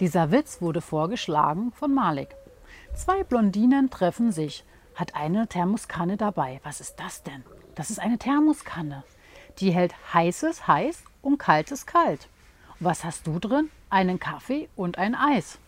Dieser Witz wurde vorgeschlagen von Malik. Zwei Blondinen treffen sich. Hat eine Thermoskanne dabei. Was ist das denn? Das ist eine Thermoskanne. Die hält heißes heiß und kaltes kalt. Und was hast du drin? Einen Kaffee und ein Eis.